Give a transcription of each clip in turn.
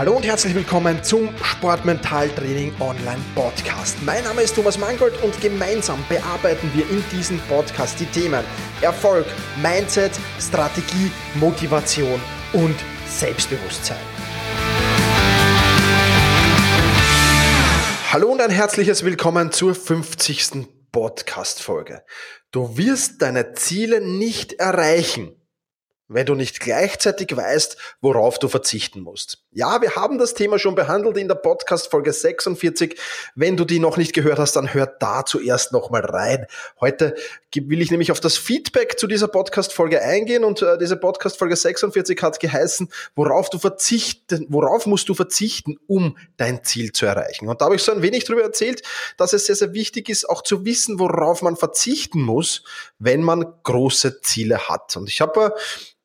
Hallo und herzlich willkommen zum Sportmentaltraining Online Podcast. Mein Name ist Thomas Mangold und gemeinsam bearbeiten wir in diesem Podcast die Themen Erfolg, Mindset, Strategie, Motivation und Selbstbewusstsein. Hallo und ein herzliches Willkommen zur 50. Podcast-Folge. Du wirst deine Ziele nicht erreichen, wenn du nicht gleichzeitig weißt, worauf du verzichten musst. Ja, wir haben das Thema schon behandelt in der Podcast Folge 46. Wenn du die noch nicht gehört hast, dann hör da zuerst nochmal rein. Heute will ich nämlich auf das Feedback zu dieser Podcast Folge eingehen und äh, diese Podcast Folge 46 hat geheißen, worauf du verzichten, worauf musst du verzichten, um dein Ziel zu erreichen. Und da habe ich so ein wenig darüber erzählt, dass es sehr, sehr wichtig ist, auch zu wissen, worauf man verzichten muss, wenn man große Ziele hat. Und ich habe äh,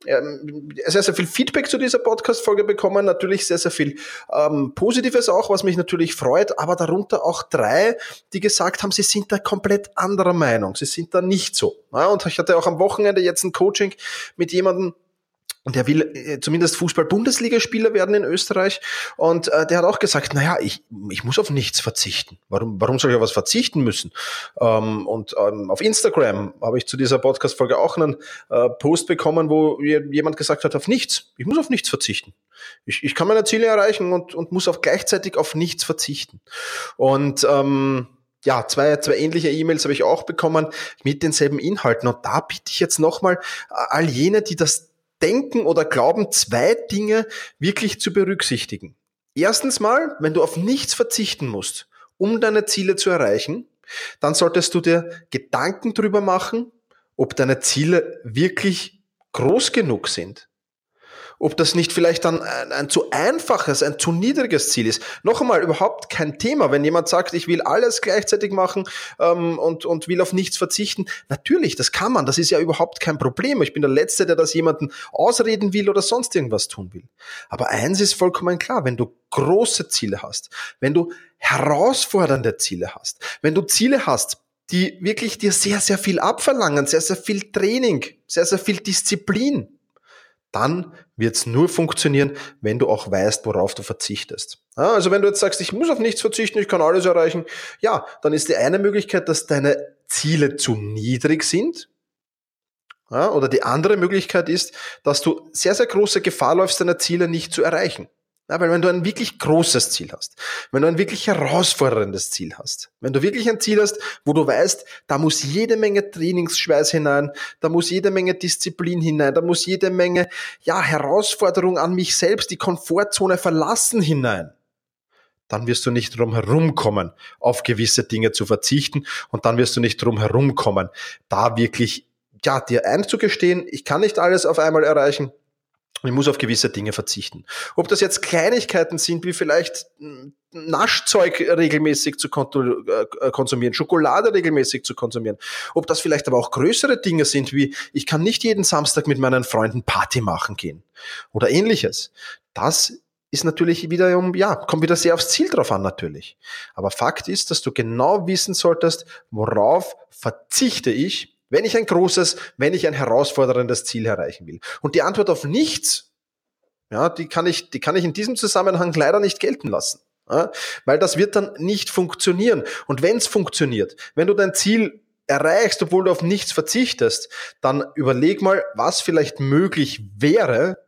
sehr, sehr viel Feedback zu dieser Podcast-Folge bekommen, natürlich sehr, sehr viel ähm, Positives auch, was mich natürlich freut, aber darunter auch drei, die gesagt haben, sie sind da komplett anderer Meinung, sie sind da nicht so. Ja, und ich hatte auch am Wochenende jetzt ein Coaching mit jemandem, der will äh, zumindest Fußball-Bundesligaspieler werden in Österreich. Und äh, der hat auch gesagt, naja, ich, ich muss auf nichts verzichten. Warum, warum soll ich auf was verzichten müssen? Ähm, und ähm, auf Instagram habe ich zu dieser Podcast-Folge auch einen äh, Post bekommen, wo jemand gesagt hat, auf nichts. Ich muss auf nichts verzichten. Ich, ich kann meine Ziele erreichen und, und muss auch gleichzeitig auf nichts verzichten. Und ähm, ja, zwei, zwei ähnliche E-Mails habe ich auch bekommen mit denselben Inhalten. Und da bitte ich jetzt nochmal all jene, die das denken oder glauben, zwei Dinge wirklich zu berücksichtigen. Erstens mal, wenn du auf nichts verzichten musst, um deine Ziele zu erreichen, dann solltest du dir Gedanken drüber machen, ob deine Ziele wirklich groß genug sind ob das nicht vielleicht dann ein, ein, zu einfaches, ein zu niedriges Ziel ist. Noch einmal, überhaupt kein Thema. Wenn jemand sagt, ich will alles gleichzeitig machen ähm, und, und will auf nichts verzichten, natürlich, das kann man, das ist ja überhaupt kein Problem. Ich bin der Letzte, der das jemanden ausreden will oder sonst irgendwas tun will. Aber eins ist vollkommen klar, wenn du große Ziele hast, wenn du herausfordernde Ziele hast, wenn du Ziele hast, die wirklich dir sehr, sehr viel abverlangen, sehr, sehr viel Training, sehr, sehr viel Disziplin, dann wird es nur funktionieren, wenn du auch weißt, worauf du verzichtest. Also wenn du jetzt sagst, ich muss auf nichts verzichten, ich kann alles erreichen, ja, dann ist die eine Möglichkeit, dass deine Ziele zu niedrig sind. Oder die andere Möglichkeit ist, dass du sehr, sehr große Gefahr läufst, deine Ziele nicht zu erreichen. Ja, weil wenn du ein wirklich großes Ziel hast, wenn du ein wirklich herausforderndes Ziel hast, wenn du wirklich ein Ziel hast, wo du weißt, da muss jede Menge Trainingsschweiß hinein, da muss jede Menge Disziplin hinein, da muss jede Menge, ja, Herausforderung an mich selbst, die Komfortzone verlassen hinein, dann wirst du nicht drum herumkommen, auf gewisse Dinge zu verzichten und dann wirst du nicht drum herumkommen, da wirklich, ja, dir einzugestehen, ich kann nicht alles auf einmal erreichen, ich muss auf gewisse Dinge verzichten. Ob das jetzt Kleinigkeiten sind, wie vielleicht Naschzeug regelmäßig zu äh, konsumieren, Schokolade regelmäßig zu konsumieren. Ob das vielleicht aber auch größere Dinge sind, wie ich kann nicht jeden Samstag mit meinen Freunden Party machen gehen oder ähnliches. Das ist natürlich wieder um, ja, kommt wieder sehr aufs Ziel drauf an natürlich. Aber Fakt ist, dass du genau wissen solltest, worauf verzichte ich, wenn ich ein großes, wenn ich ein herausforderndes Ziel erreichen will. Und die Antwort auf nichts, ja, die kann ich, die kann ich in diesem Zusammenhang leider nicht gelten lassen. Ja, weil das wird dann nicht funktionieren. Und wenn es funktioniert, wenn du dein Ziel erreichst, obwohl du auf nichts verzichtest, dann überleg mal, was vielleicht möglich wäre,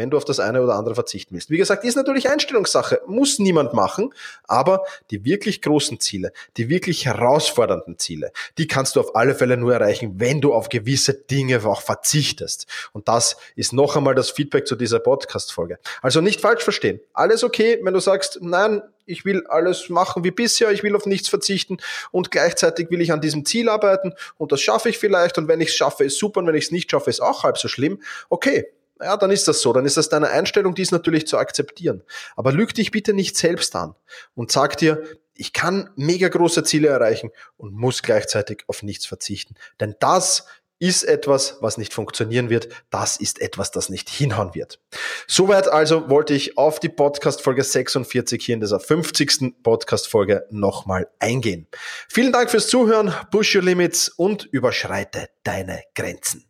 wenn du auf das eine oder andere verzichten willst. Wie gesagt, ist natürlich Einstellungssache, muss niemand machen, aber die wirklich großen Ziele, die wirklich herausfordernden Ziele, die kannst du auf alle Fälle nur erreichen, wenn du auf gewisse Dinge auch verzichtest. Und das ist noch einmal das Feedback zu dieser Podcast-Folge. Also nicht falsch verstehen. Alles okay, wenn du sagst, nein, ich will alles machen wie bisher, ich will auf nichts verzichten und gleichzeitig will ich an diesem Ziel arbeiten und das schaffe ich vielleicht und wenn ich es schaffe, ist super und wenn ich es nicht schaffe, ist auch halb so schlimm. Okay, ja, dann ist das so. Dann ist das deine Einstellung, die ist natürlich zu akzeptieren. Aber lüg dich bitte nicht selbst an und sag dir, ich kann mega große Ziele erreichen und muss gleichzeitig auf nichts verzichten. Denn das ist etwas, was nicht funktionieren wird. Das ist etwas, das nicht hinhauen wird. Soweit also wollte ich auf die Podcast-Folge 46 hier in dieser 50. Podcast-Folge nochmal eingehen. Vielen Dank fürs Zuhören, push your limits und überschreite deine Grenzen.